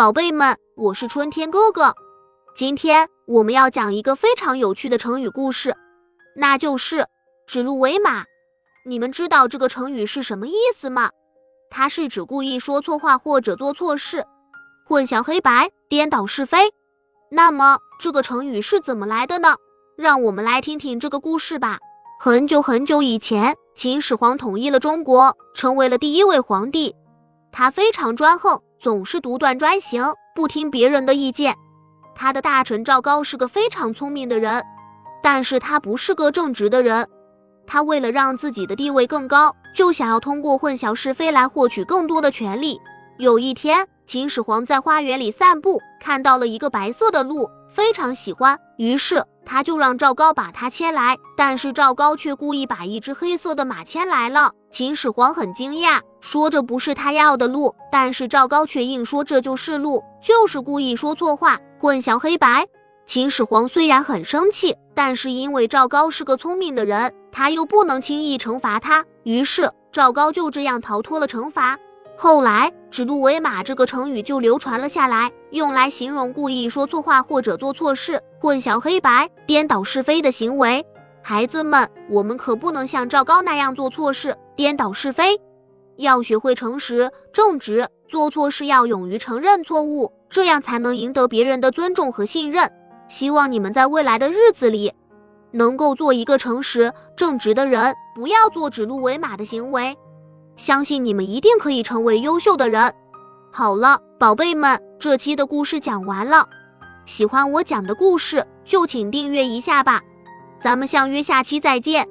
宝贝们，我是春天哥哥。今天我们要讲一个非常有趣的成语故事，那就是指鹿为马。你们知道这个成语是什么意思吗？它是指故意说错话或者做错事，混淆黑白，颠倒是非。那么这个成语是怎么来的呢？让我们来听听这个故事吧。很久很久以前，秦始皇统一了中国，成为了第一位皇帝。他非常专横。总是独断专行，不听别人的意见。他的大臣赵高是个非常聪明的人，但是他不是个正直的人。他为了让自己的地位更高，就想要通过混淆是非来获取更多的权利。有一天，秦始皇在花园里散步，看到了一个白色的鹿，非常喜欢，于是他就让赵高把他牵来。但是赵高却故意把一只黑色的马牵来了。秦始皇很惊讶。说这不是他要的路，但是赵高却硬说这就是路，就是故意说错话，混淆黑白。秦始皇虽然很生气，但是因为赵高是个聪明的人，他又不能轻易惩罚他，于是赵高就这样逃脱了惩罚。后来“指鹿为马”这个成语就流传了下来，用来形容故意说错话或者做错事，混淆黑白、颠倒是非的行为。孩子们，我们可不能像赵高那样做错事、颠倒是非。要学会诚实正直，做错事要勇于承认错误，这样才能赢得别人的尊重和信任。希望你们在未来的日子里，能够做一个诚实正直的人，不要做指鹿为马的行为。相信你们一定可以成为优秀的人。好了，宝贝们，这期的故事讲完了。喜欢我讲的故事，就请订阅一下吧。咱们相约下期再见。